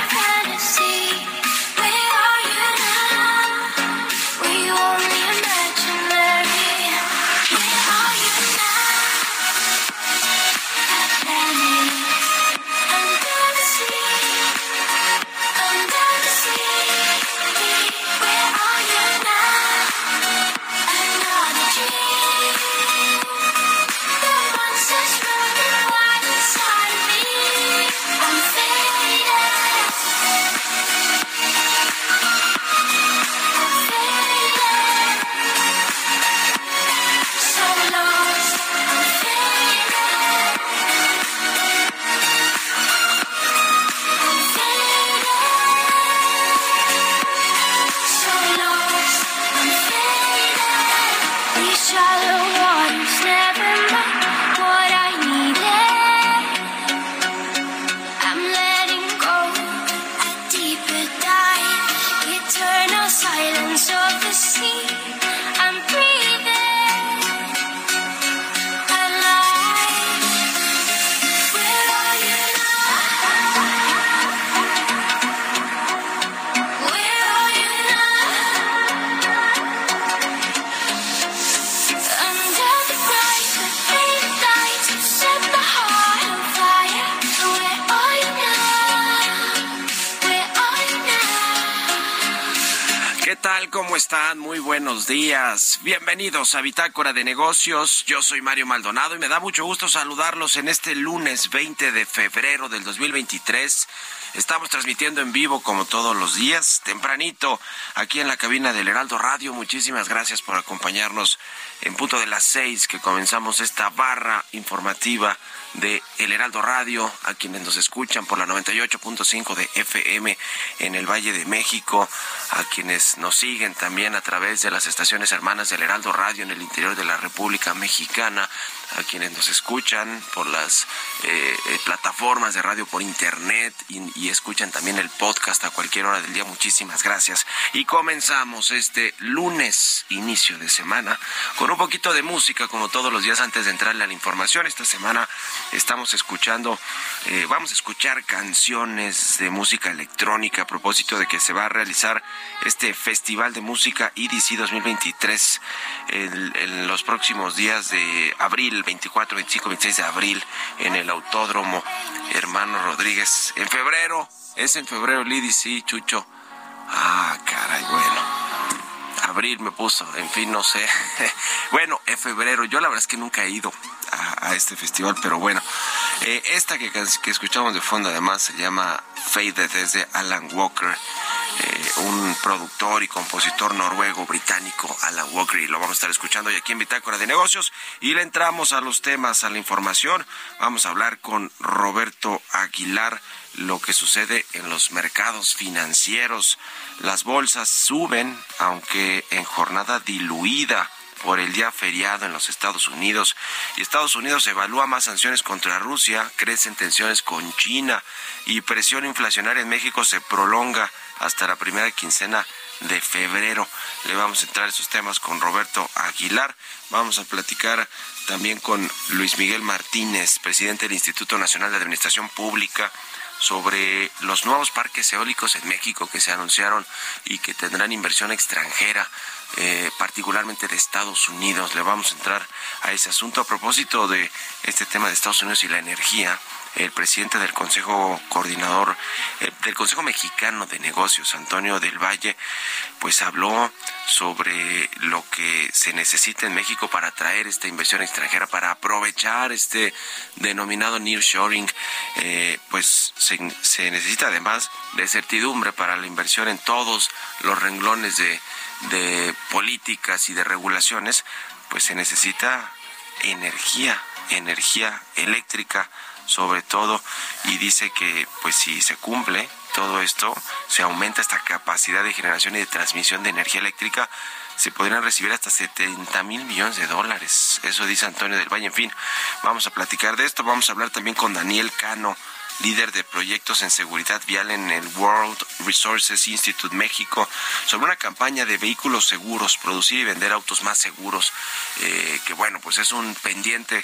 your head. Bienvenidos a Bitácora de Negocios. Yo soy Mario Maldonado y me da mucho gusto saludarlos en este lunes 20 de febrero del 2023. Estamos transmitiendo en vivo como todos los días, tempranito, aquí en la cabina del Heraldo Radio. Muchísimas gracias por acompañarnos en punto de las seis que comenzamos esta barra informativa de El Heraldo Radio, a quienes nos escuchan por la 98.5 de FM en el Valle de México, a quienes nos siguen también a través de las estaciones hermanas del Heraldo Radio en el interior de la República Mexicana, a quienes nos escuchan por las eh, eh, plataformas de radio por internet y, escuchan también el podcast a cualquier hora del día. Muchísimas gracias. Y comenzamos este lunes, inicio de semana, con un poquito de música, como todos los días antes de entrarle a la información. Esta semana estamos escuchando, eh, vamos a escuchar canciones de música electrónica a propósito de que se va a realizar este Festival de Música EDC 2023 en, los próximos días de abril, 24, 25, 26 de abril, en el Autódromo Hermano Rodríguez. En febrero, es en febrero el EDC, Chucho. Ah, caray, bueno abril me puso, en fin, no sé. bueno, en febrero, yo la verdad es que nunca he ido a, a este festival, pero bueno, eh, esta que, que, escuchamos de fondo además se llama Faded, es de Alan Walker, eh, un productor y compositor noruego británico, Alan Walker, y lo vamos a estar escuchando hoy aquí en Bitácora de Negocios. Y le entramos a los temas, a la información. Vamos a hablar con Roberto Aguilar lo que sucede en los mercados financieros. Las bolsas suben, aunque en jornada diluida por el día feriado en los Estados Unidos. Y Estados Unidos evalúa más sanciones contra Rusia, crecen tensiones con China y presión inflacionaria en México se prolonga hasta la primera quincena de febrero. Le vamos a entrar esos temas con Roberto Aguilar. Vamos a platicar también con Luis Miguel Martínez, presidente del Instituto Nacional de Administración Pública sobre los nuevos parques eólicos en México que se anunciaron y que tendrán inversión extranjera, eh, particularmente de Estados Unidos. Le vamos a entrar a ese asunto a propósito de este tema de Estados Unidos y la energía. El presidente del Consejo Coordinador eh, del Consejo Mexicano de Negocios, Antonio del Valle, pues habló sobre lo que se necesita en México para atraer esta inversión extranjera, para aprovechar este denominado nearshoring, eh, pues se, se, necesita además de certidumbre para la inversión en todos los renglones de, de políticas y de regulaciones, pues se necesita energía, energía eléctrica sobre todo y dice que pues si se cumple todo esto, se aumenta esta capacidad de generación y de transmisión de energía eléctrica, se podrían recibir hasta 70 mil millones de dólares. Eso dice Antonio del Valle. En fin, vamos a platicar de esto. Vamos a hablar también con Daniel Cano, líder de proyectos en seguridad vial en el World Resources Institute México, sobre una campaña de vehículos seguros, producir y vender autos más seguros, eh, que bueno, pues es un pendiente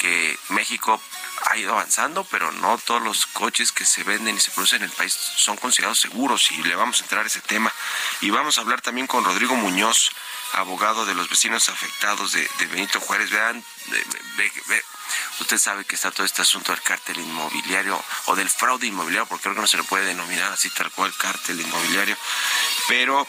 que México ha ido avanzando, pero no todos los coches que se venden y se producen en el país son considerados seguros y le vamos a entrar a ese tema. Y vamos a hablar también con Rodrigo Muñoz, abogado de los vecinos afectados de, Benito Juárez. Vean, ve, ve, usted sabe que está todo este asunto del cártel inmobiliario o del fraude inmobiliario, porque creo que no se le puede denominar así tal cual cártel inmobiliario, pero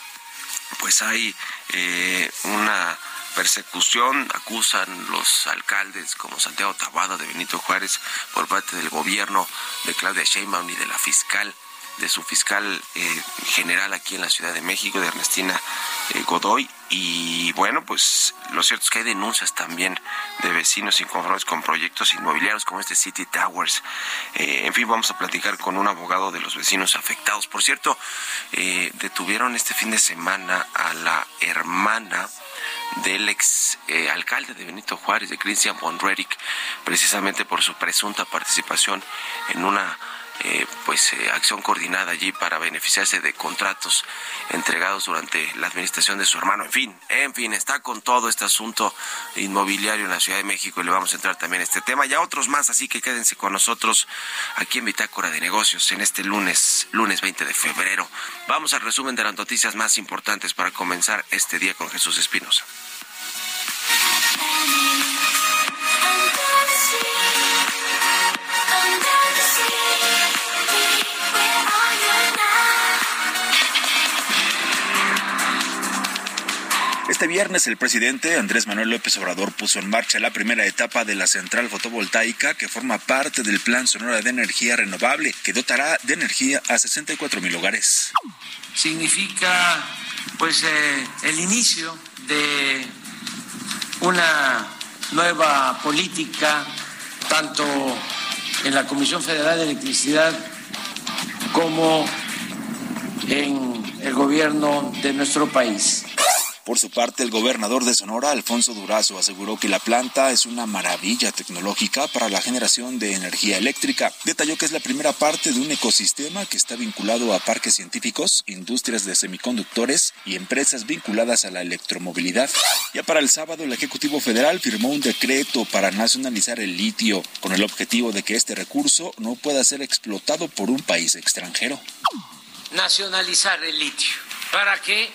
pues hay eh, una persecución, acusan los alcaldes como Santiago Tabada de Benito Juárez por parte del gobierno de Claudia Sheinbaum y de la fiscal de su fiscal eh, general aquí en la Ciudad de México, de Ernestina eh, Godoy. Y bueno, pues lo cierto es que hay denuncias también de vecinos inconformes con proyectos inmobiliarios como este City Towers. Eh, en fin, vamos a platicar con un abogado de los vecinos afectados. Por cierto, eh, detuvieron este fin de semana a la hermana del ex alcalde de Benito Juárez, de Christian von Redick, precisamente por su presunta participación en una eh, pues eh, acción coordinada allí para beneficiarse de contratos entregados durante la administración de su hermano. En fin, en fin, está con todo este asunto inmobiliario en la Ciudad de México y le vamos a entrar también a este tema y a otros más, así que quédense con nosotros aquí en Bitácora de Negocios en este lunes, lunes 20 de febrero. Vamos al resumen de las noticias más importantes para comenzar este día con Jesús Espinosa. Este viernes el presidente Andrés Manuel López Obrador puso en marcha la primera etapa de la central fotovoltaica que forma parte del Plan Sonora de Energía Renovable que dotará de energía a 64 mil hogares. Significa pues eh, el inicio de una nueva política tanto en la Comisión Federal de Electricidad como en el gobierno de nuestro país. Por su parte, el gobernador de Sonora, Alfonso Durazo, aseguró que la planta es una maravilla tecnológica para la generación de energía eléctrica. Detalló que es la primera parte de un ecosistema que está vinculado a parques científicos, industrias de semiconductores y empresas vinculadas a la electromovilidad. Ya para el sábado, el Ejecutivo Federal firmó un decreto para nacionalizar el litio, con el objetivo de que este recurso no pueda ser explotado por un país extranjero. Nacionalizar el litio para que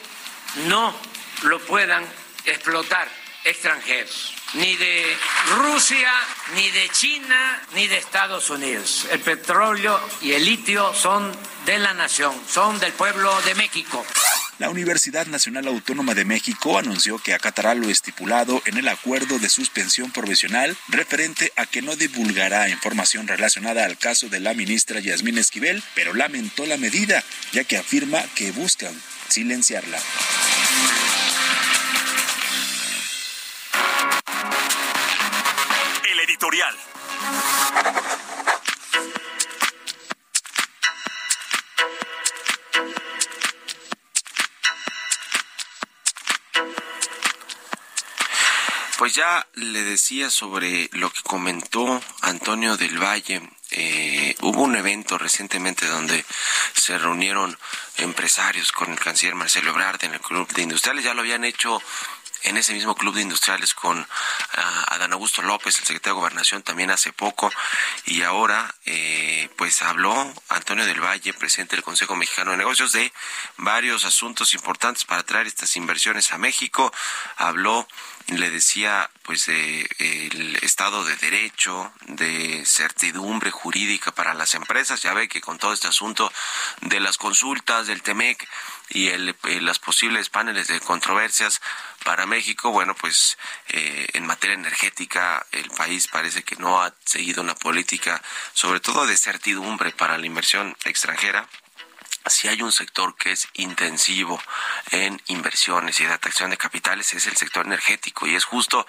no lo puedan explotar extranjeros, ni de Rusia, ni de China, ni de Estados Unidos. El petróleo y el litio son de la nación, son del pueblo de México. La Universidad Nacional Autónoma de México anunció que acatará lo estipulado en el acuerdo de suspensión provisional referente a que no divulgará información relacionada al caso de la ministra Yasmín Esquivel, pero lamentó la medida, ya que afirma que buscan silenciarla. Pues ya le decía sobre lo que comentó Antonio del Valle. Eh, hubo un evento recientemente donde se reunieron empresarios con el canciller Marcelo Ebrard en el Club de Industriales. Ya lo habían hecho en ese mismo club de industriales con ah, Adán Augusto López, el secretario de Gobernación, también hace poco, y ahora eh, pues habló Antonio del Valle, presidente del Consejo Mexicano de Negocios, de varios asuntos importantes para traer estas inversiones a México. Habló le decía pues de el estado de derecho, de certidumbre jurídica para las empresas. Ya ve que con todo este asunto de las consultas del TEMEC y el, eh, las posibles paneles de controversias para México, bueno, pues eh, en materia energética el país parece que no ha seguido una política, sobre todo de certidumbre para la inversión extranjera. Si hay un sector que es intensivo en inversiones y de atracción de capitales es el sector energético y es justo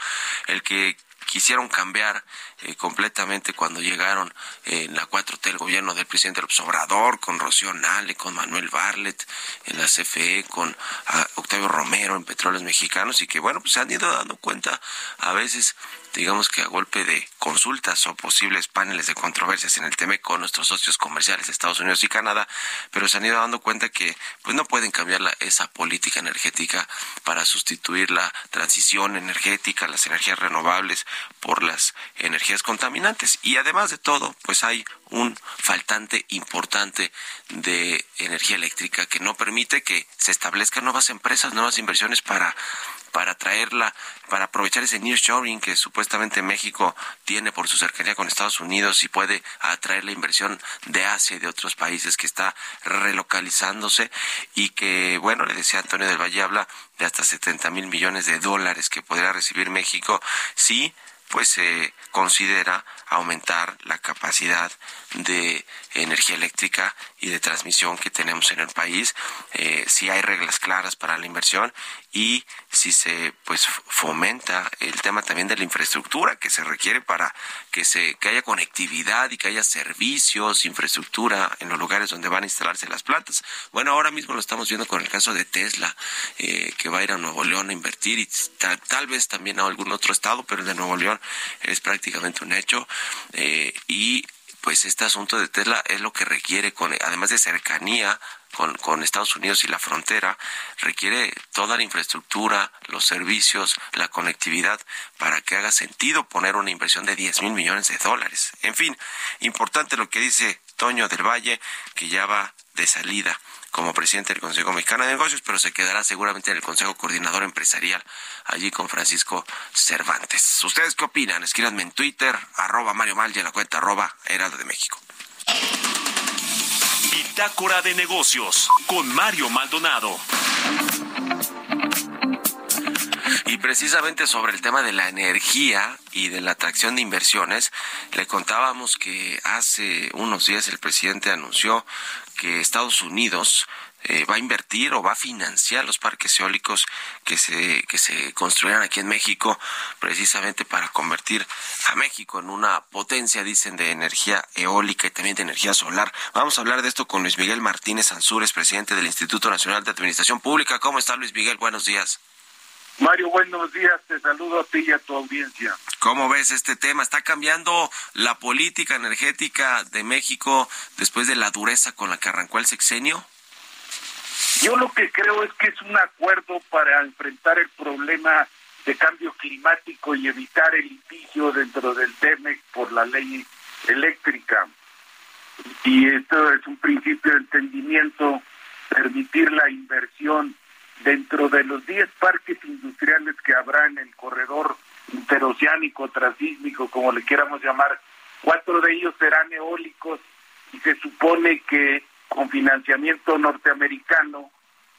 el que quisieron cambiar eh, completamente cuando llegaron en la 4T el gobierno del presidente López Obrador, con Rocío Nale, con Manuel Barlet en la CFE, con ah, Octavio Romero en Petróleos Mexicanos y que bueno, pues se han ido dando cuenta a veces digamos que a golpe de consultas o posibles paneles de controversias en el tema con nuestros socios comerciales de Estados Unidos y Canadá, pero se han ido dando cuenta que pues no pueden cambiar esa política energética para sustituir la transición energética, las energías renovables por las energías contaminantes. Y además de todo, pues hay un faltante importante de energía eléctrica que no permite que se establezcan nuevas empresas, nuevas inversiones para para traerla, para aprovechar ese nearshoring que supuestamente México tiene por su cercanía con Estados Unidos y puede atraer la inversión de Asia y de otros países que está relocalizándose y que, bueno, le decía Antonio del Valle, habla de hasta 70 mil millones de dólares que podría recibir México si pues se considera aumentar la capacidad de energía eléctrica y de transmisión que tenemos en el país, eh, si hay reglas claras para la inversión y si se pues fomenta el tema también de la infraestructura que se requiere para que se que haya conectividad y que haya servicios, infraestructura en los lugares donde van a instalarse las plantas. Bueno, ahora mismo lo estamos viendo con el caso de Tesla, eh, que va a ir a Nuevo León a invertir y tal, vez también a algún otro estado, pero el de Nuevo León es prácticamente un hecho. Eh, y pues este asunto de Tesla es lo que requiere, con, además de cercanía con, con, Estados Unidos y la frontera, requiere toda la infraestructura, los servicios, la conectividad, para que haga sentido poner una inversión de 10 mil millones de dólares. En fin, importante lo que dice Toño del Valle, que ya va de salida como presidente del Consejo Mexicano de Negocios, pero se quedará seguramente en el Consejo Coordinador Empresarial, allí con Francisco Cervantes. ¿Ustedes qué opinan? Escríbanme en Twitter, arroba Mario Mal y en la cuenta arroba Heraldo de México. Bitácora de Negocios con Mario Maldonado. Y precisamente sobre el tema de la energía y de la atracción de inversiones, le contábamos que hace unos días el presidente anunció que Estados Unidos eh, va a invertir o va a financiar los parques eólicos que se, que se construirán aquí en México, precisamente para convertir a México en una potencia, dicen, de energía eólica y también de energía solar. Vamos a hablar de esto con Luis Miguel Martínez Ansúrez, presidente del Instituto Nacional de Administración Pública. ¿Cómo está Luis Miguel? Buenos días. Mario, buenos días. Te saludo a ti y a tu audiencia. ¿Cómo ves este tema? ¿Está cambiando la política energética de México después de la dureza con la que arrancó el sexenio? Yo lo que creo es que es un acuerdo para enfrentar el problema de cambio climático y evitar el litigio dentro del TEMEC por la ley eléctrica. Y esto es un principio de entendimiento, permitir la inversión dentro de los 10 parques industriales que habrá en el corredor interoceánico, transísmico, como le quieramos llamar, cuatro de ellos serán eólicos y se supone que con financiamiento norteamericano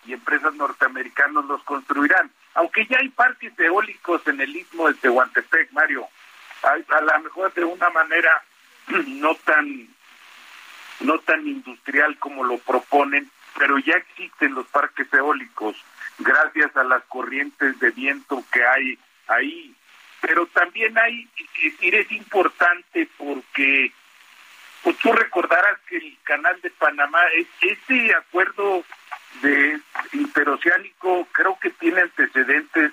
y empresas norteamericanas los construirán. Aunque ya hay parques eólicos en el istmo de Tehuantepec, Mario, a, a lo mejor de una manera no tan no tan industrial como lo proponen, pero ya existen los parques eólicos gracias a las corrientes de viento que hay ahí. Pero también hay, es decir, es importante porque pues tú recordarás que el canal de Panamá, este acuerdo de interoceánico creo que tiene antecedentes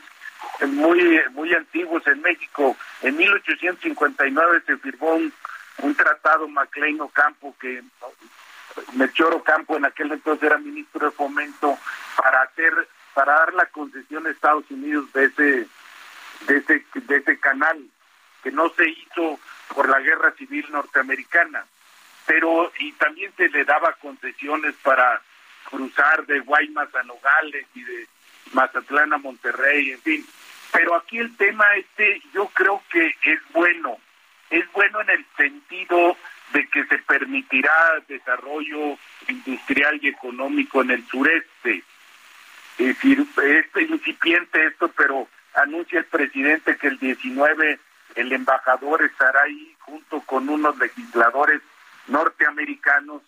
muy muy antiguos en México. En 1859 se firmó un, un tratado Maclean Ocampo que Melchor Ocampo en aquel entonces era ministro de Fomento para hacer para dar la concesión a Estados Unidos de ese de ese de ese canal que no se hizo por la guerra civil norteamericana pero y también se le daba concesiones para cruzar de Guaymas a Nogales y de Mazatlán a Monterrey en fin pero aquí el tema este yo creo que es bueno es bueno en el sentido de que se permitirá desarrollo industrial y económico en el sureste. Es decir, es incipiente esto, pero anuncia el presidente que el 19 el embajador estará ahí junto con unos legisladores norteamericanos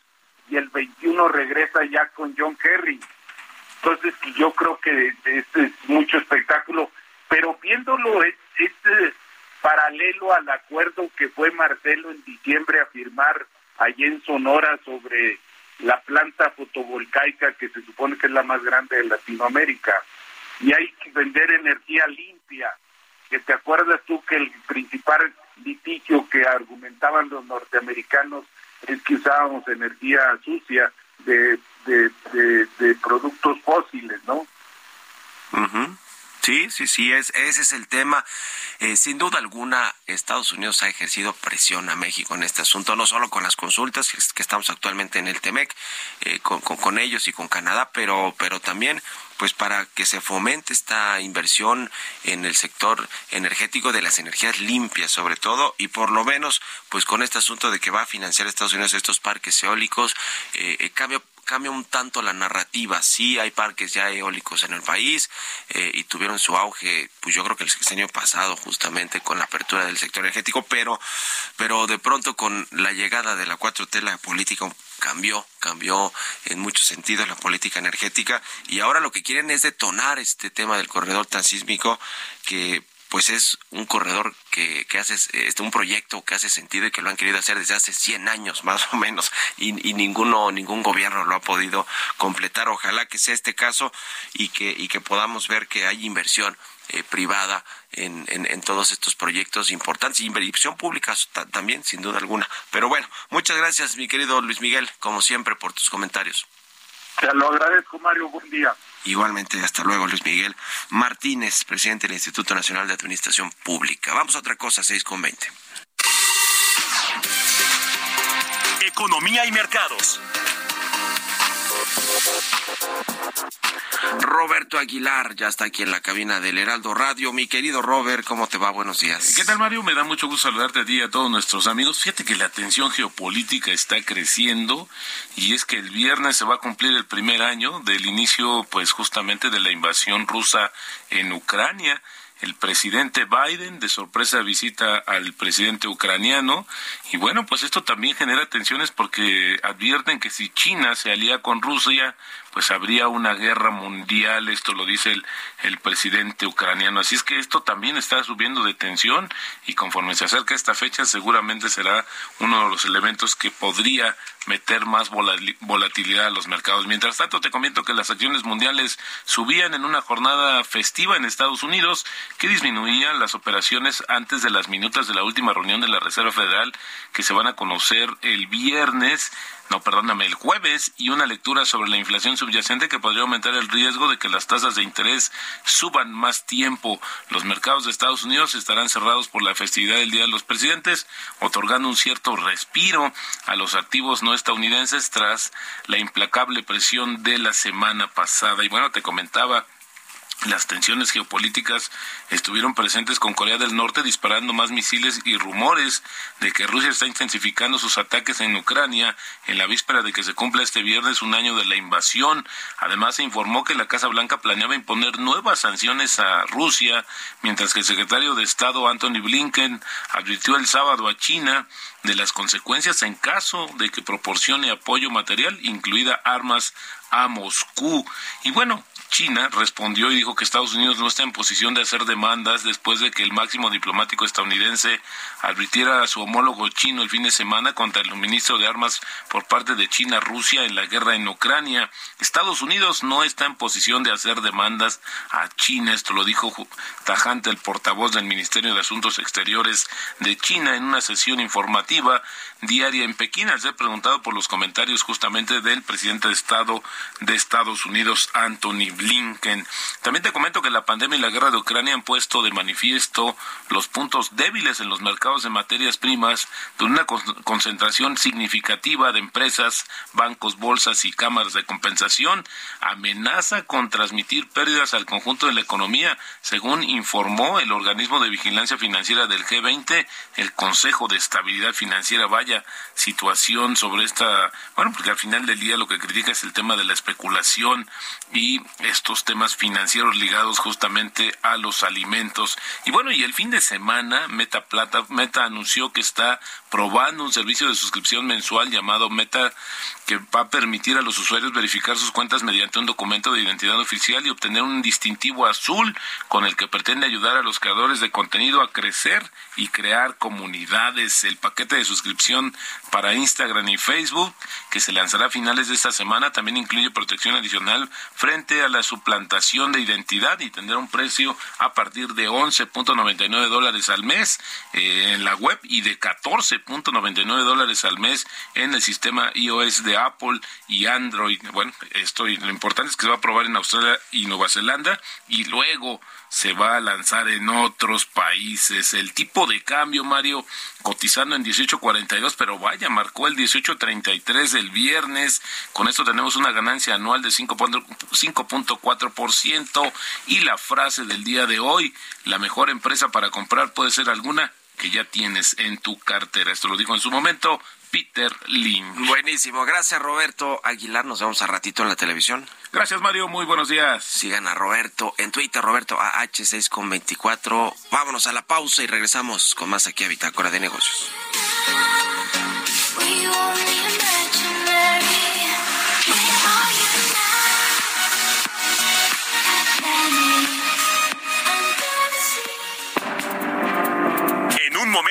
y el 21 regresa ya con John Kerry. Entonces yo creo que este es mucho espectáculo, pero viéndolo es, es paralelo al acuerdo que fue Marcelo en diciembre a firmar allí en Sonora sobre la planta fotovoltaica que se supone que es la más grande de Latinoamérica. Y hay que vender energía limpia, que te acuerdas tú que el principal litigio que argumentaban los norteamericanos es que usábamos energía sucia de, de, de, productos fósiles, ¿no? Sí, sí, sí, es, ese es el tema. Eh, sin duda alguna, Estados Unidos ha ejercido presión a México en este asunto, no solo con las consultas que, estamos actualmente en el TEMEC, eh, con, ellos y con Canadá, pero, pero también pues para que se fomente esta inversión en el sector energético de las energías limpias sobre todo y por lo menos pues con este asunto de que va a financiar Estados Unidos estos parques eólicos eh, eh cambio cambia un tanto la narrativa. Sí, hay parques ya eólicos en el país eh, y tuvieron su auge, pues yo creo que el año pasado, justamente con la apertura del sector energético, pero, pero de pronto con la llegada de la 4T, la política cambió, cambió en muchos sentidos la política energética y ahora lo que quieren es detonar este tema del corredor transísmico que pues es un corredor que, que hace, este, un proyecto que hace sentido y que lo han querido hacer desde hace 100 años más o menos y, ninguno, ningún gobierno lo ha podido completar. Ojalá que sea este caso y que, y que podamos ver que hay inversión eh, privada en, en, todos estos proyectos importantes, inversión pública también, sin duda alguna. Pero bueno, muchas gracias, mi querido Luis Miguel, como siempre, por tus comentarios. Te lo agradezco, Mario. Buen día. Igualmente, hasta luego, Luis Miguel Martínez, presidente del Instituto Nacional de Administración Pública. Vamos a otra cosa, 6 con 20. Economía y mercados. Roberto Aguilar ya está aquí en la cabina del Heraldo Radio. Mi querido Robert, ¿cómo te va? Buenos días. ¿Qué tal, Mario? Me da mucho gusto saludarte a ti y a todos nuestros amigos. Fíjate que la tensión geopolítica está creciendo y es que el viernes se va a cumplir el primer año del inicio, pues justamente de la invasión rusa en Ucrania el presidente Biden de sorpresa visita al presidente ucraniano. Y bueno, pues esto también genera tensiones porque advierten que si China se alía con Rusia, pues habría una guerra mundial, esto lo dice el, el presidente ucraniano. Así es que esto también está subiendo de tensión y conforme se acerca esta fecha seguramente será uno de los elementos que podría meter más volatilidad a los mercados. Mientras tanto, te comento que las acciones mundiales subían en una jornada festiva en Estados Unidos que disminuían las operaciones antes de las minutas de la última reunión de la Reserva Federal que se van a conocer el viernes no, perdóname, el jueves y una lectura sobre la inflación subyacente que podría aumentar el riesgo de que las tasas de interés suban más tiempo. Los mercados de Estados Unidos estarán cerrados por la festividad del Día de los Presidentes, otorgando un cierto respiro a los activos no estadounidenses tras la implacable presión de la semana pasada. Y bueno, te comentaba las tensiones geopolíticas estuvieron presentes con Corea del Norte disparando más misiles y rumores de que Rusia está intensificando sus ataques en Ucrania en la víspera de que se cumpla este viernes un año de la invasión. Además se informó que la Casa Blanca planeaba imponer nuevas sanciones a Rusia, mientras que el secretario de Estado Anthony Blinken advirtió el sábado a China de las consecuencias en caso de que proporcione apoyo material, incluida armas a Moscú. Y bueno, China respondió y dijo que Estados Unidos no está en posición de hacer demandas después de que el máximo diplomático estadounidense advirtiera a su homólogo chino el fin de semana contra el suministro de armas por parte de China a Rusia en la guerra en Ucrania. Estados Unidos no está en posición de hacer demandas a China. Esto lo dijo tajante el portavoz del Ministerio de Asuntos Exteriores de China en una sesión informativa informativa diaria en Pekín, al ser preguntado por los comentarios justamente del presidente de Estado de Estados Unidos, Anthony Blinken. También te comento que la pandemia y la guerra de Ucrania han puesto de manifiesto los puntos débiles en los mercados de materias primas, de una concentración significativa de empresas, bancos, bolsas y cámaras de compensación, amenaza con transmitir pérdidas al conjunto de la economía, según informó el organismo de vigilancia financiera del G20, el Consejo de Estabilidad Financiera. Vaya situación sobre esta, bueno, porque al final del día lo que critica es el tema de la especulación y estos temas financieros ligados justamente a los alimentos. Y bueno, y el fin de semana Meta Plata, Meta anunció que está probando un servicio de suscripción mensual llamado Meta que va a permitir a los usuarios verificar sus cuentas mediante un documento de identidad oficial y obtener un distintivo azul con el que pretende ayudar a los creadores de contenido a crecer y crear comunidades. El paquete de suscripción para Instagram y Facebook, que se lanzará a finales de esta semana, también incluye protección adicional frente a la suplantación de identidad y tendrá un precio a partir de 11.99 dólares al mes eh, en la web y de 14.99 dólares al mes en el sistema iOS de Apple y Android. Bueno, esto lo importante es que se va a probar en Australia y Nueva Zelanda y luego se va a lanzar en otros países. El tipo de cambio, Mario, cotizando en 18.42, pero vaya, marcó el 18.33 del viernes. Con esto tenemos una ganancia anual de 5.4% y la frase del día de hoy, la mejor empresa para comprar puede ser alguna que ya tienes en tu cartera. Esto lo dijo en su momento Peter Lynch. Buenísimo, gracias Roberto Aguilar, nos vemos a ratito en la televisión. Gracias Mario, muy buenos días. Sigan a Roberto en Twitter, Roberto AH6 con 24. Vámonos a la pausa y regresamos con más aquí a Bitácora de Negocios.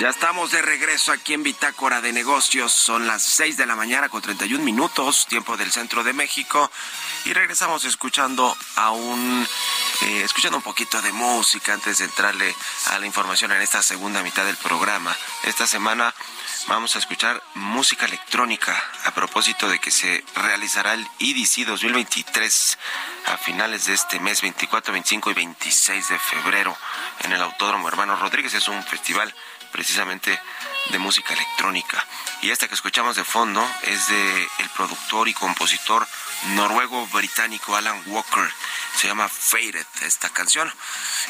Ya estamos de regreso aquí en Bitácora de Negocios. Son las 6 de la mañana con 31 minutos, tiempo del centro de México. Y regresamos escuchando a eh, escuchando un poquito de música antes de entrarle a la información en esta segunda mitad del programa. Esta semana vamos a escuchar música electrónica a propósito de que se realizará el EDC 2023 a finales de este mes 24, 25 y 26 de febrero en el Autódromo Hermano Rodríguez. Es un festival precisamente de música electrónica. Y esta que escuchamos de fondo es de el productor y compositor noruego británico Alan Walker. Se llama Faded esta canción.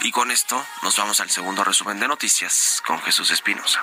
Y con esto nos vamos al segundo resumen de noticias con Jesús Espinosa.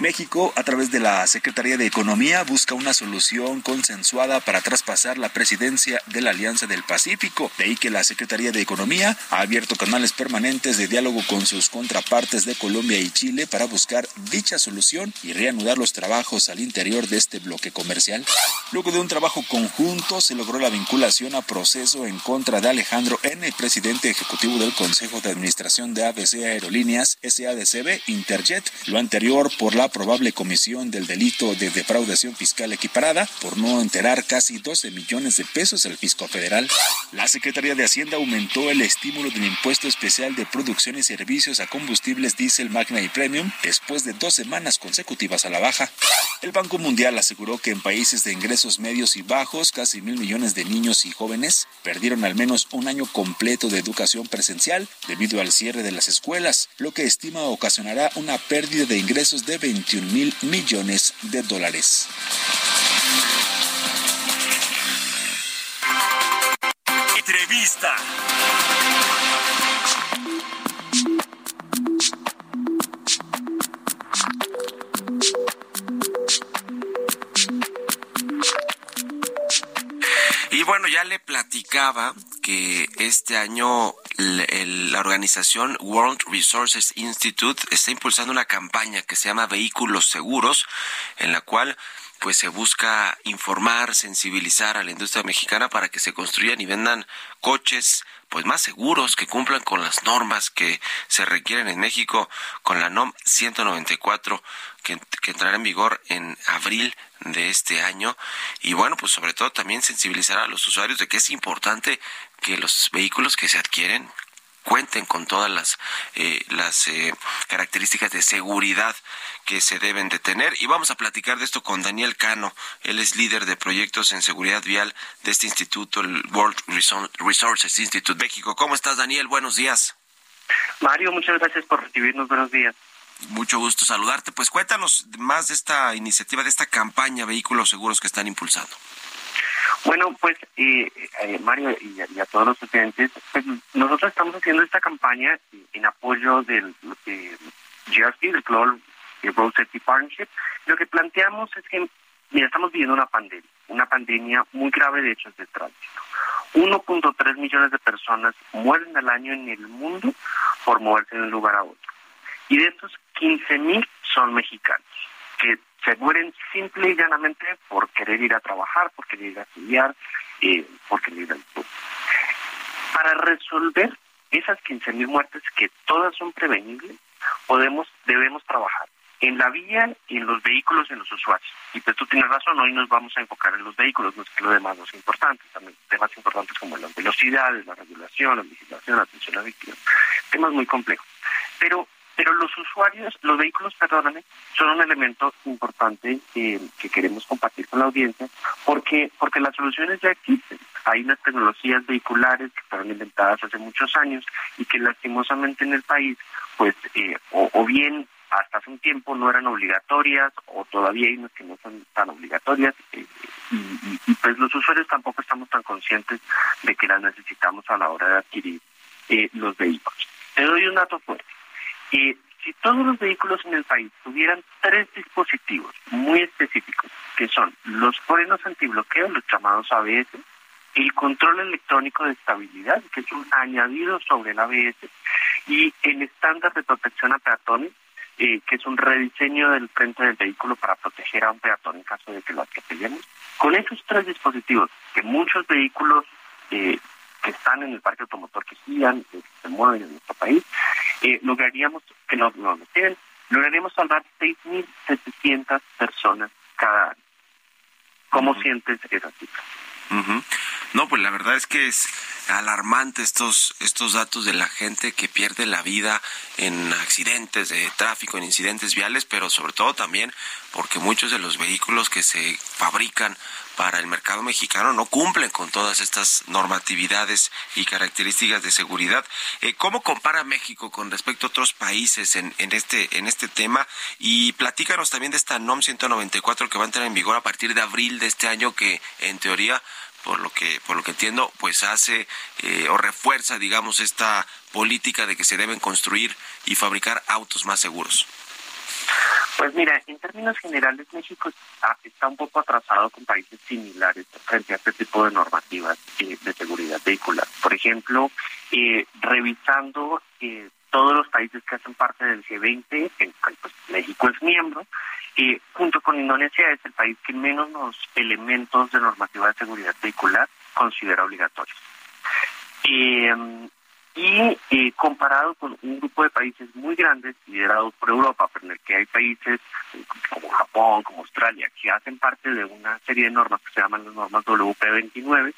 México, a través de la Secretaría de Economía, busca una solución consensuada para traspasar la presidencia de la Alianza del Pacífico. De ahí que la Secretaría de Economía ha abierto canales permanentes de diálogo con sus contrapartes de Colombia y Chile para buscar dicha solución y reanudar los trabajos al interior de este bloque comercial. Luego de un trabajo conjunto, se logró la vinculación a proceso en contra de Alejandro N., presidente ejecutivo del Consejo de Administración de ABC Aerolíneas SADCB Interjet, lo anterior por la probable comisión del delito de defraudación fiscal equiparada por no enterar casi 12 millones de pesos al fisco federal. La Secretaría de Hacienda aumentó el estímulo del impuesto especial de producción y servicios a combustibles diésel Magna y Premium después de dos semanas consecutivas a la baja. El Banco Mundial aseguró que en países de ingresos medios y bajos, casi mil millones de niños y jóvenes perdieron al menos un año completo de educación presencial debido al cierre de las escuelas, lo que estima ocasionará una pérdida de ingresos de 21 mil millones de dólares. Entrevista. Y bueno, ya le platicaba que este año la organización World Resources Institute está impulsando una campaña que se llama Vehículos Seguros, en la cual pues se busca informar, sensibilizar a la industria mexicana para que se construyan y vendan coches pues más seguros que cumplan con las normas que se requieren en México con la NOM 194 que, que entrará en vigor en abril de este año. Y bueno pues sobre todo también sensibilizar a los usuarios de que es importante que los vehículos que se adquieren cuenten con todas las, eh, las eh, características de seguridad que se deben de tener. Y vamos a platicar de esto con Daniel Cano. Él es líder de proyectos en seguridad vial de este instituto, el World Resources Institute México. ¿Cómo estás, Daniel? Buenos días. Mario, muchas gracias por recibirnos. Buenos días. Mucho gusto saludarte. Pues cuéntanos más de esta iniciativa, de esta campaña Vehículos Seguros que están impulsando. Bueno, pues eh, eh, Mario y a, todos los estudiantes, pues nosotros estamos haciendo esta campaña en apoyo del eh, GRC, del Global Road Safety Partnership. Lo que planteamos es que, estamos viviendo una pandemia, una pandemia muy grave de hechos de tránsito. 1.3 millones de personas mueren al año en el mundo por moverse de un lugar a otro. Y de estos, 15 mil son mexicanos, que se mueren simple y llanamente por querer ir a trabajar, por querer ir a estudiar, eh, por querer ir al club. Para resolver esas 15.000 muertes, que todas son prevenibles, podemos, debemos trabajar en la vía, en los vehículos, en los usuarios. Y pues tú tienes razón, hoy nos vamos a enfocar en los vehículos, no es que lo demás no es importante, también temas importantes como las velocidades, la regulación, la legislación, la atención a la víctima, temas muy complejos. Pero pero los usuarios, los vehículos, perdóname, son un elemento importante que queremos compartir con la audiencia porque porque las soluciones ya existen. Hay unas tecnologías vehiculares que fueron inventadas hace muchos años y que lastimosamente en el país, pues, eh, o, bien hasta hace un tiempo no eran obligatorias o todavía hay unas que no son tan obligatorias eh, y, pues los usuarios tampoco estamos tan conscientes de que las necesitamos a la hora de adquirir eh, los vehículos. Te doy un dato fuerte. Eh, si todos los vehículos en el país tuvieran tres dispositivos muy específicos, que son los frenos antibloqueo, los llamados ABS, el control electrónico de estabilidad, que es un añadido sobre el ABS, y el estándar de protección a peatones, eh, que es un rediseño del frente del vehículo para proteger a un peatón en caso de que lo atropellemos. Con esos tres dispositivos, que muchos vehículos eh, que están en el parque automotor que giran, que se mueven en nuestro país, eh, lograríamos, que no, no nos tienen, lograríamos salvar 6.700 personas cada año. ¿Cómo uh -huh. sientes esa cifra? Uh -huh. No, pues la verdad es que es alarmante estos estos datos de la gente que pierde la vida en accidentes de tráfico, en incidentes viales, pero sobre todo también porque muchos de los vehículos que se fabrican para el mercado mexicano no cumplen con todas estas normatividades y características de seguridad. Eh, ¿Cómo compara México con respecto a otros países en, en, este en este tema? Y platícanos también de esta NOM 194 que va a entrar en vigor a partir de abril de este año, que en teoría por lo que por lo que entiendo pues hace eh, o refuerza digamos esta política de que se deben construir y fabricar autos más seguros Pues mira, en términos generales México está un poco atrasado con países similares frente a este tipo de normativas eh, de seguridad vehicular. Por ejemplo, eh, revisando eh, todos los países que hacen parte del G20, en pues, México es miembro, y junto con Indonesia es el país que menos los elementos de normativa de seguridad vehicular considera obligatorios. Eh, y eh, comparado con un grupo de países muy grandes liderados por Europa, pero en el que hay países como Japón, como Australia, que hacen parte de una serie de normas que se llaman las normas WP29,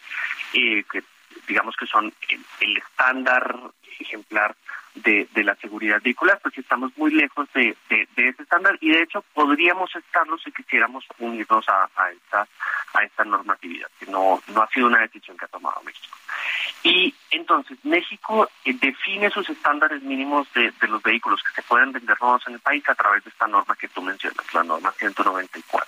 eh, que digamos que son el, estándar ejemplar de, la seguridad vehicular, pues estamos muy lejos de, ese estándar y de hecho podríamos estarlo si quisiéramos unirnos a, esta a esta normatividad, que no, no ha sido una decisión que ha tomado México. Y entonces México eh, define sus estándares mínimos de, los vehículos que se pueden vender nuevos en el país a través de esta norma que tú mencionas, la norma 194,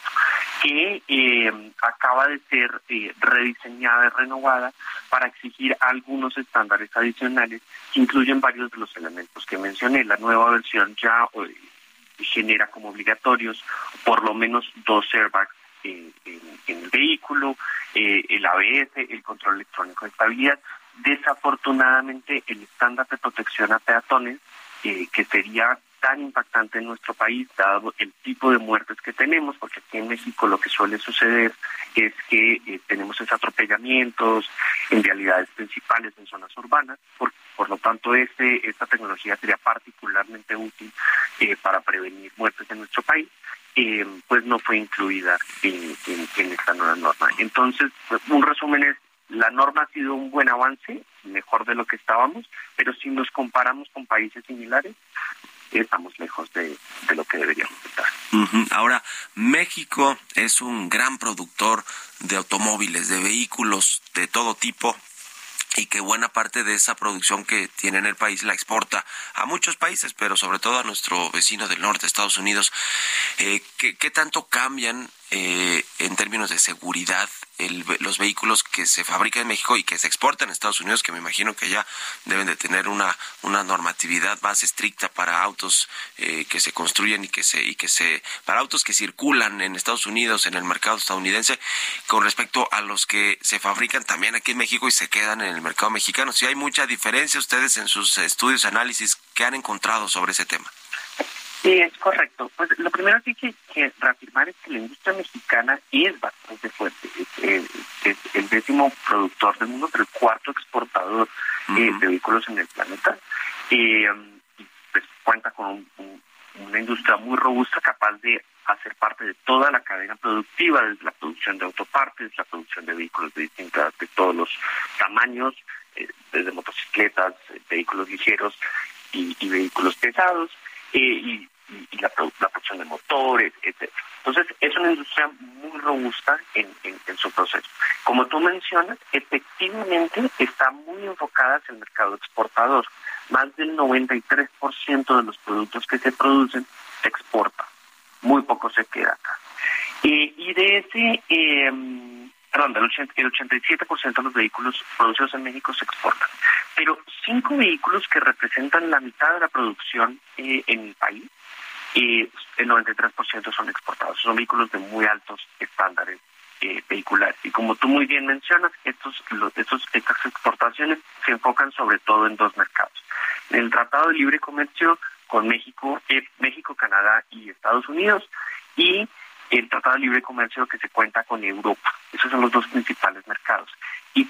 que eh, acaba de ser eh, rediseñada y renovada para exigir algunos estándares adicionales que incluyen varios de los elementos que mencioné. La nueva versión ya genera como obligatorios por lo menos dos airbags en, el vehículo, el ABS, el control electrónico de estabilidad, Desafortunadamente, el estándar de protección a peatones, eh, que sería tan impactante en nuestro país, dado el tipo de muertes que tenemos, porque aquí en México lo que suele suceder es que eh, tenemos esos atropellamientos en vialidades principales en zonas urbanas, por, por lo tanto este, esta tecnología sería particularmente útil eh, para prevenir muertes en nuestro país. pues no fue incluida en, en esta nueva norma. Entonces, un resumen es, la norma ha sido un buen avance, mejor de lo que estábamos, pero si nos comparamos con países similares, estamos lejos de, lo que deberíamos estar. Ahora, México es un gran productor de automóviles, de vehículos de todo tipo, y que buena parte de esa producción que tiene en el país la exporta a muchos países, pero sobre todo a nuestro vecino del norte, Estados Unidos. Eh, ¿qué, tanto cambian eh, en términos de seguridad los vehículos que se fabrican en México y que se exportan a Estados Unidos, que me imagino que ya deben de tener una, una normatividad más estricta para autos eh, que se construyen y que se, y que se, para autos que circulan en Estados Unidos, en el mercado estadounidense, con respecto a los que se fabrican también aquí en México y se quedan en el mercado mexicano. Si hay mucha diferencia ustedes en sus estudios, análisis, ¿qué han encontrado sobre ese tema? Sí, es correcto. Pues lo primero que hay que, reafirmar es que la industria mexicana es bastante fuerte. Es, el décimo productor del mundo, pero el cuarto exportador eh, de vehículos en el planeta. Eh, pues cuenta con una industria muy robusta capaz de hacer parte de toda la cadena productiva, desde la producción de autopartes, la producción de vehículos de distintas, de todos los tamaños, eh, desde motocicletas, vehículos ligeros y, y vehículos pesados. Y y, la, producción de motores, etc. Entonces, es una industria muy robusta en, su proceso. Como tú mencionas, efectivamente está muy enfocada hacia el mercado exportador. Más del 93% de los productos que se producen se exporta. Muy poco se queda acá. y de ese, eh, perdón, el, 87% de los vehículos producidos en México se exportan. Pero cinco vehículos que representan la mitad de la producción eh, en el país y el 93% son exportados. Son vehículos de muy altos estándares eh, vehiculares. Y como tú muy bien mencionas, estos, estas exportaciones se enfocan sobre todo en dos mercados. En el Tratado de Libre Comercio con México, eh, México, Canadá y Estados Unidos y el Tratado de Libre Comercio que se cuenta con Europa. Esos son los dos principales mercados. Y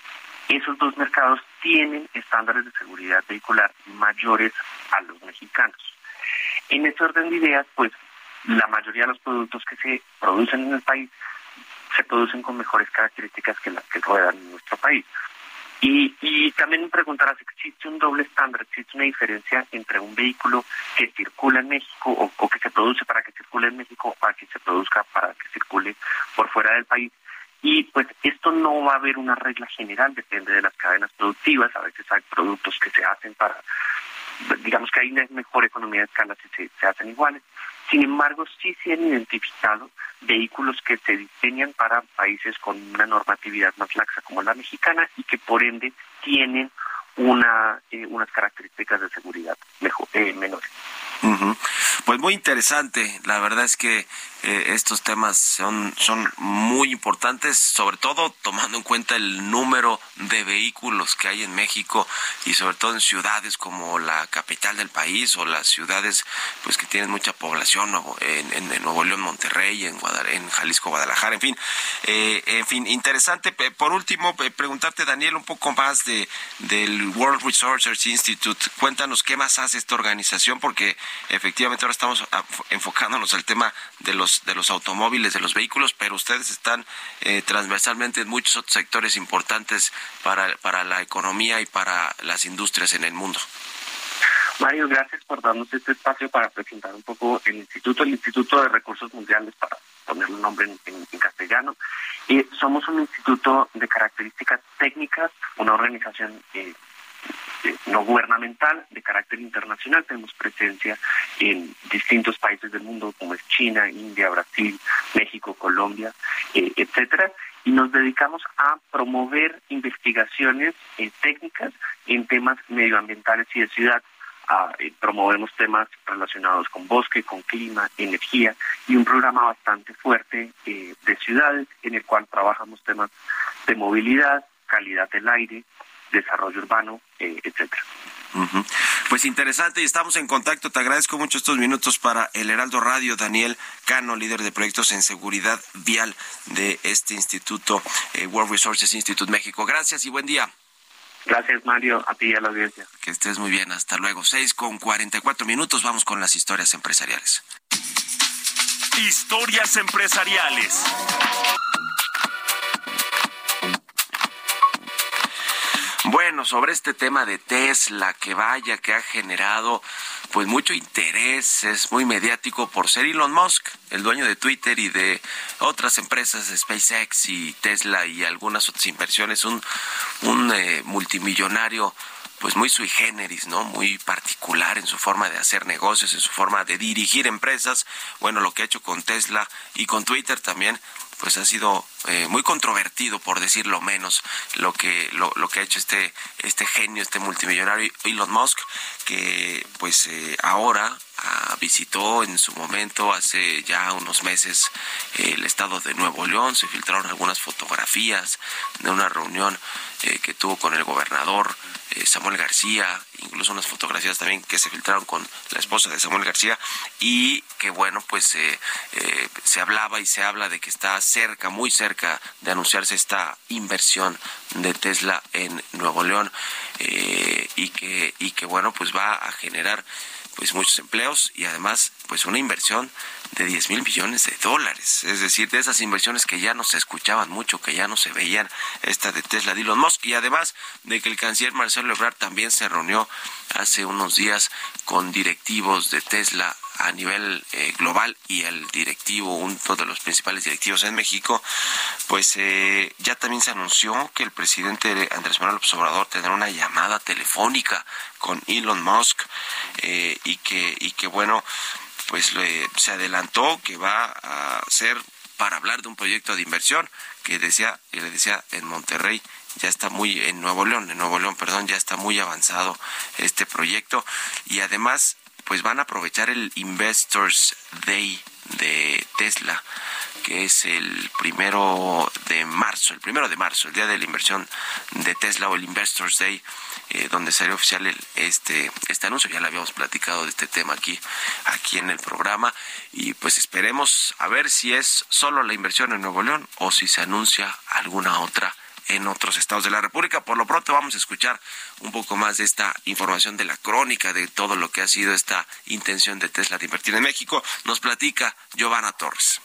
esos dos mercados tienen estándares de seguridad vehicular mayores a los mexicanos. En este orden de ideas, pues la mayoría de los productos que se producen en el país se producen con mejores características que las que ruedan en nuestro país. Y, y también me preguntarás, ¿existe un doble estándar? ¿Existe una diferencia entre un vehículo que circula en México o, o, que se produce para que circule en México o para que se produzca para que circule por fuera del país? Y pues esto no va a haber una regla general, depende de las cadenas productivas. A veces hay productos que se hacen para digamos que hay una mejor economía de escala si se, hacen iguales. Sin embargo, sí se han identificado vehículos que se diseñan para países con una normatividad más laxa como la mexicana y que por ende tienen una eh, unas características de seguridad mejor, eh, menores. Pues muy interesante. La verdad es que eh, estos temas son, son muy importantes, sobre todo tomando en cuenta el número de vehículos que hay en México y sobre todo en ciudades como la capital del país o las ciudades pues que tienen mucha población en, en, Nuevo León, Monterrey, en, en Jalisco, Guadalajara, en fin, eh, en fin, interesante. Por último, preguntarte Daniel un poco más de del World Resources Institute. Cuéntanos qué más hace esta organización porque efectivamente ahora estamos enfocándonos al tema de los de los automóviles, de los vehículos, pero ustedes están eh, transversalmente en muchos otros sectores importantes para, para la economía y para las industrias en el mundo. Mario, gracias por darnos este espacio para presentar un poco el Instituto, el Instituto de Recursos Mundiales, para ponerle un nombre en, castellano. Y somos un instituto de características técnicas, una organización eh, eh, no gubernamental de carácter internacional. Tenemos presencia en distintos países del mundo como es China, India, Brasil, México, Colombia, eh, etcétera. Y nos dedicamos a promover investigaciones eh, técnicas en temas medioambientales y de ciudad. promovemos temas relacionados con bosque, con clima, energía y un programa bastante fuerte de ciudades en el cual trabajamos temas de movilidad, calidad del aire, desarrollo urbano, eh, etcétera. Pues interesante y estamos en contacto. Te agradezco mucho estos minutos para el Heraldo Radio. Daniel Cano, líder de proyectos en seguridad vial de este instituto, eh, World Resources Institute México. Gracias y buen día. Gracias, Mario. A ti y a la audiencia. Que estés muy bien. Hasta luego. Seis con cuarenta y cuatro minutos. Vamos con las historias empresariales. Historias empresariales. Sobre este tema de Tesla, que vaya, que ha generado pues mucho interés, es muy mediático por ser Elon Musk, el dueño de Twitter y de otras empresas, SpaceX y Tesla y algunas otras inversiones, un, un eh, multimillonario pues muy sui generis, ¿no? Muy particular en su forma de hacer negocios, en su forma de dirigir empresas. Bueno, lo que ha hecho con Tesla y con Twitter también, pues ha sido eh, muy controvertido, por decirlo menos, lo que, lo, lo, que ha hecho este, este genio, este multimillonario Elon Musk, que pues eh, ahora ah, visitó en su momento, hace ya unos meses, el estado de Nuevo León, se filtraron algunas fotografías de una reunión eh, que tuvo con el gobernador Samuel García, incluso unas fotografías también que se filtraron con la esposa de Samuel García. Y que bueno, pues se hablaba y se habla de que está cerca, muy cerca, de anunciarse esta inversión de Tesla en Nuevo León eh, y que y que bueno pues va a generar pues muchos empleos y además pues una inversión de 10 mil millones de dólares. Es decir, de esas inversiones que ya no se escuchaban mucho, que ya no se veían, esta de Tesla de Elon Musk. Y además de que el canciller Marcelo Ebrard también se reunió hace unos días con directivos de Tesla a nivel eh, global y el directivo, uno de los principales directivos en México, pues eh, ya también se anunció que el presidente Andrés Manuel López Obrador tendrá una llamada telefónica con Elon Musk eh, y que y que bueno pues se adelantó que va a ser para hablar de un proyecto de inversión que decía y le decía en Monterrey ya está muy en Nuevo León, en Nuevo León, perdón, ya está muy avanzado este proyecto. Y además pues van a aprovechar el Investors Day de Tesla, que es el primero de marzo, el primero de marzo, el día de la inversión de Tesla o el Investors Day, eh, donde salió oficial el, este, este anuncio. Ya le habíamos platicado de este tema aquí, aquí en el programa. Y pues esperemos a ver si es solo la inversión en Nuevo León o si se anuncia alguna otra en otros estados de la República. Por lo pronto vamos a escuchar un poco más de esta información de la crónica de todo lo que ha sido esta intención de Tesla de invertir en México. Nos platica Giovanna Torres.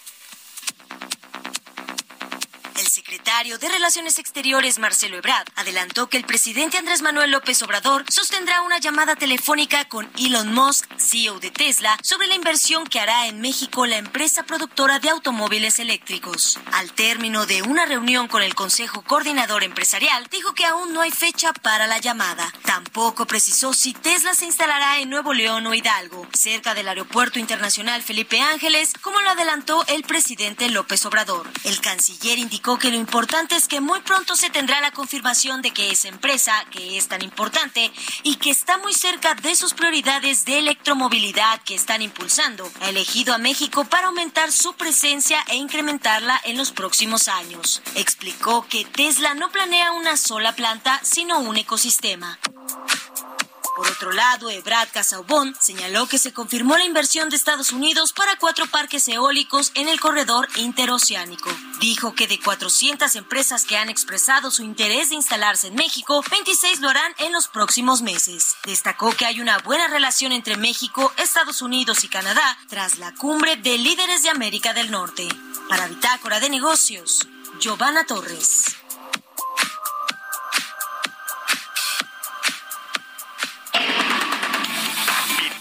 Secretario de Relaciones Exteriores, Marcelo Ebrard, adelantó que el presidente Andrés Manuel López Obrador sostendrá una llamada telefónica con Elon Musk, CEO de Tesla, sobre la inversión que hará en México la empresa productora de automóviles eléctricos. Al término de una reunión con el Consejo Coordinador Empresarial, dijo que aún no hay fecha para la llamada. Tampoco precisó si Tesla se instalará en Nuevo León o Hidalgo, cerca del Aeropuerto Internacional Felipe Ángeles, como lo adelantó el presidente López Obrador. El canciller indicó que lo importante es que muy pronto se tendrá la confirmación de que esa empresa, que es tan importante y que está muy cerca de sus prioridades de electromovilidad que están impulsando, ha elegido a México para aumentar su presencia e incrementarla en los próximos años. Explicó que Tesla no planea una sola planta, sino un ecosistema. Por otro lado, Ebrad Casaubon señaló que se confirmó la inversión de Estados Unidos para cuatro parques eólicos en el corredor interoceánico. Dijo que de 400 empresas que han expresado su interés de instalarse en México, 26 lo harán en los próximos meses. Destacó que hay una buena relación entre México, Estados Unidos y Canadá tras la cumbre de líderes de América del Norte. Para Bitácora de Negocios, Giovanna Torres.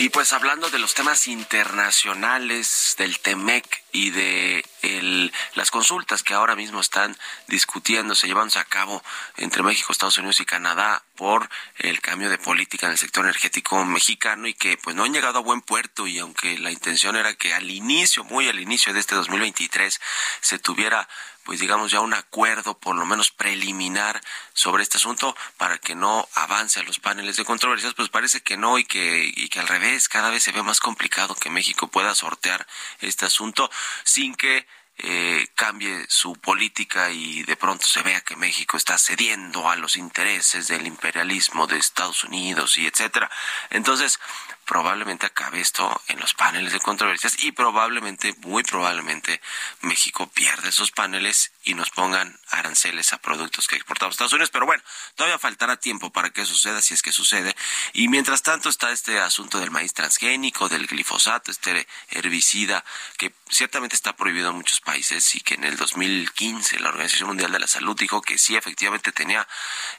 Y pues hablando de los temas internacionales del TEMEC y de el, las consultas que ahora mismo están discutiéndose, llevándose a cabo entre México, Estados Unidos y Canadá por el cambio de política en el sector energético mexicano y que pues no han llegado a buen puerto y aunque la intención era que al inicio, muy al inicio de este 2023 se tuviera pues digamos ya un acuerdo por lo menos preliminar sobre este asunto para que no avance a los paneles de controversias, pues parece que no y que, y que al revés, cada vez se ve más complicado que México pueda sortear este asunto sin que eh, cambie su política y de pronto se vea que México está cediendo a los intereses del imperialismo de Estados Unidos y etcétera. Entonces, probablemente acabe esto en los paneles de controversias y probablemente, muy probablemente, México pierda esos paneles y nos pongan aranceles a productos que exportamos a Estados Unidos. Pero bueno, todavía faltará tiempo para que suceda, si es que sucede. Y mientras tanto está este asunto del maíz transgénico, del glifosato, este herbicida que ciertamente está prohibido en muchos países y que en el 2015 la Organización Mundial de la Salud dijo que sí, efectivamente tenía,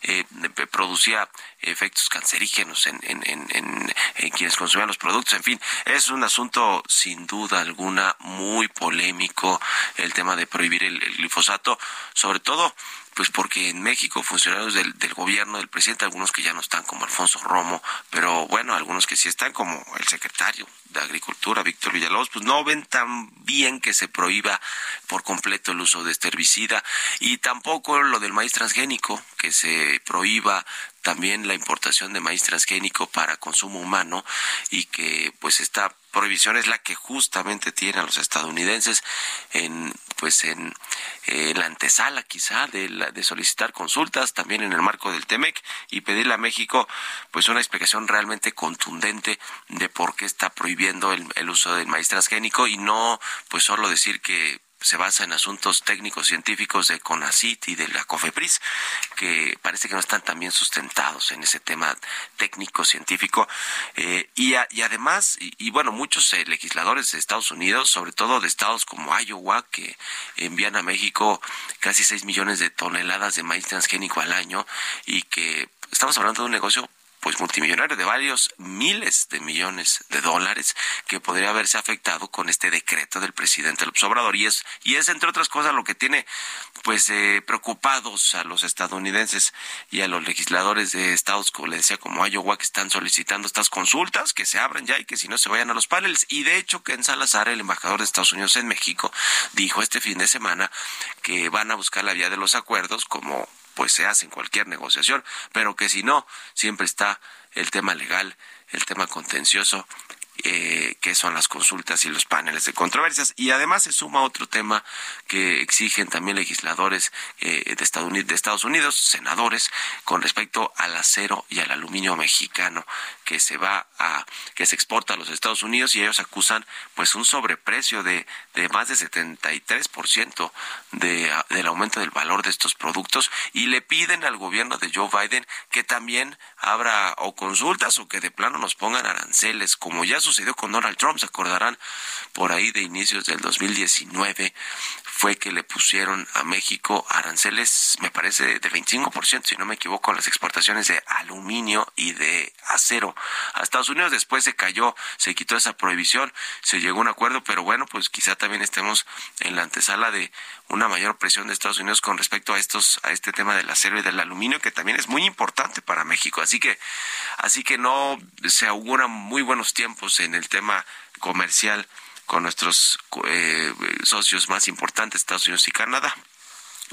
eh, producía efectos cancerígenos en, en, en, en quienes consumían los productos. En fin, es un asunto sin duda alguna muy polémico el tema de prohibir el, el glifosato, sobre todo pues porque en México funcionarios del, del, gobierno, del presidente, algunos que ya no están como Alfonso Romo, pero bueno, algunos que sí están como el secretario de Agricultura, Víctor Villalobos, pues no ven tan bien que se prohíba por completo el uso de este herbicida y tampoco lo del maíz transgénico, que se prohíba también la importación de maíz transgénico para consumo humano y que pues esta prohibición es la que justamente tienen los estadounidenses en pues en, eh, la antesala quizá de, la, de solicitar consultas también en el marco del TEMEC y pedirle a México pues una explicación realmente contundente de por qué está prohibiendo el, el uso del maíz transgénico y no pues solo decir que se basa en asuntos técnicos científicos de CONACIT y de la COFEPRIS, que parece que no están tan bien sustentados en ese tema técnico científico. Eh, y, además, y, y bueno, muchos eh, legisladores de Estados Unidos, sobre todo de estados como Iowa, que envían a México casi 6 millones de toneladas de maíz transgénico al año y que estamos hablando de un negocio pues multimillonario de varios miles de millones de dólares que podría haberse afectado con este decreto del presidente López Obrador. Y es y es entre otras cosas lo que tiene pues eh, preocupados a los estadounidenses y a los legisladores de estados como decía como Iowa que están solicitando estas consultas que se abran ya y que si no se vayan a los paneles. Y de hecho Ken Salazar el embajador de Estados Unidos en México dijo este fin de semana que van a buscar la vía de los acuerdos como pues se hace en cualquier negociación, pero que si no, siempre está el tema legal, el tema contencioso, eh, que son las consultas y los paneles de controversias. Y además se suma otro tema que exigen también legisladores eh, de, Estados Unidos, de Estados Unidos, senadores, con respecto al acero y al aluminio mexicano que se va a, que se exporta a los Estados Unidos y ellos acusan pues un sobreprecio de, de más de 73% de, del aumento del valor de estos productos y le piden al gobierno de Joe Biden que también abra o consultas o que de plano nos pongan aranceles, como ya sucedió con Donald Trump, se acordarán por ahí de inicios del 2019 fue que le pusieron a México aranceles, me parece, de 25%, si no me equivoco, las exportaciones de aluminio y de acero a Estados Unidos. Después se cayó, se quitó esa prohibición, se llegó a un acuerdo, pero bueno, pues quizá también estemos en la antesala de una mayor presión de Estados Unidos con respecto a estos, a este tema del acero y del aluminio, que también es muy importante para México. Así que, así que no se auguran muy buenos tiempos en el tema comercial con nuestros eh, socios más importantes, Estados Unidos y Canadá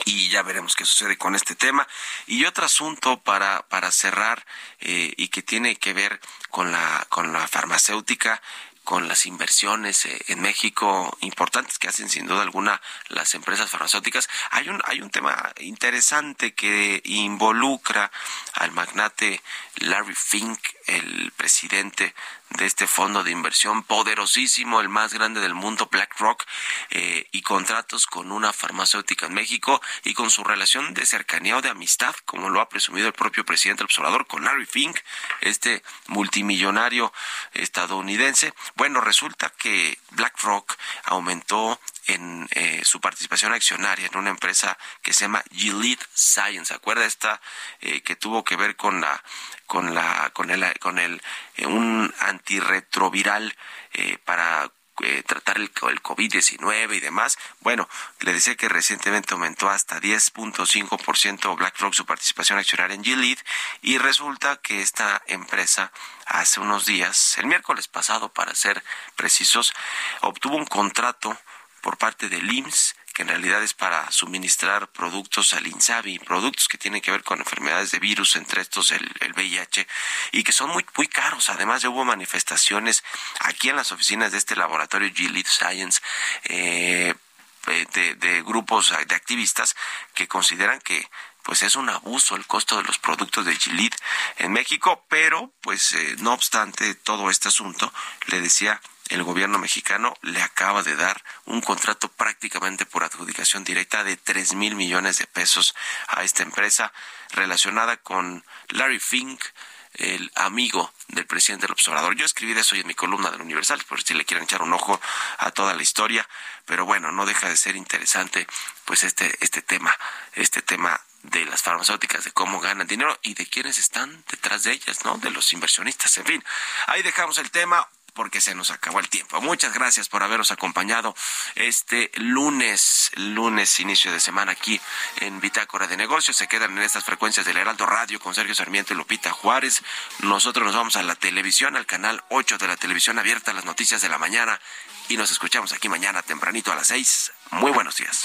y ya veremos qué sucede con este tema. Y otro asunto para, para cerrar eh, y que tiene que ver con la, con la farmacéutica con las inversiones eh, en México importantes que hacen sin duda alguna las empresas farmacéuticas. Hay un, hay un tema interesante que involucra al magnate Larry Fink, el presidente de este fondo de inversión poderosísimo, el más grande del mundo, BlackRock, eh, y contratos con una farmacéutica en México y con su relación de cercanía o de amistad, como lo ha presumido el propio presidente observador, con Larry Fink, este multimillonario estadounidense. Bueno, resulta que BlackRock aumentó en eh, su participación accionaria en una empresa que se llama Gilead Science. ¿Se acuerda esta eh, que tuvo que ver con la con la con el con el eh, un antirretroviral para tratar el, el COVID-19 y demás. Bueno, le decía que recientemente aumentó hasta 10.5% BlackRock su participación accionaria en Gilead y resulta que esta empresa hace unos días, el miércoles pasado para ser precisos, obtuvo un contrato por parte del IMSS, que en realidad es para suministrar productos al INSABI, productos que tienen que ver con enfermedades de virus, entre estos el, VIH, y que son muy, muy caros. Además, ya hubo manifestaciones aquí en las oficinas de este laboratorio G-Lead Science, eh, de, de, grupos de activistas que consideran que pues es un abuso el costo de los productos de Gilead en México, pero pues eh, no obstante todo este asunto, le decía el gobierno mexicano le acaba de dar un contrato prácticamente por adjudicación directa de tres mil millones de pesos a esta empresa relacionada con Larry Fink, el amigo del presidente del observador. Yo escribí de eso en mi columna del Universal, por si le quieren echar un ojo a toda la historia, pero bueno, no deja de ser interesante pues este, este tema, este tema de las farmacéuticas, de cómo ganan dinero y de quiénes están detrás de ellas, ¿no? De los inversionistas, en fin. Ahí dejamos el tema porque se nos acabó el tiempo. Muchas gracias por habernos acompañado este lunes, lunes inicio de semana aquí en Bitácora de Negocios. Se quedan en estas frecuencias del Heraldo Radio con Sergio Sarmiento y Lupita Juárez. Nosotros nos vamos a la televisión, al canal 8 de la televisión abierta, las noticias de la mañana y nos escuchamos aquí mañana tempranito a las 6. Muy buenos días.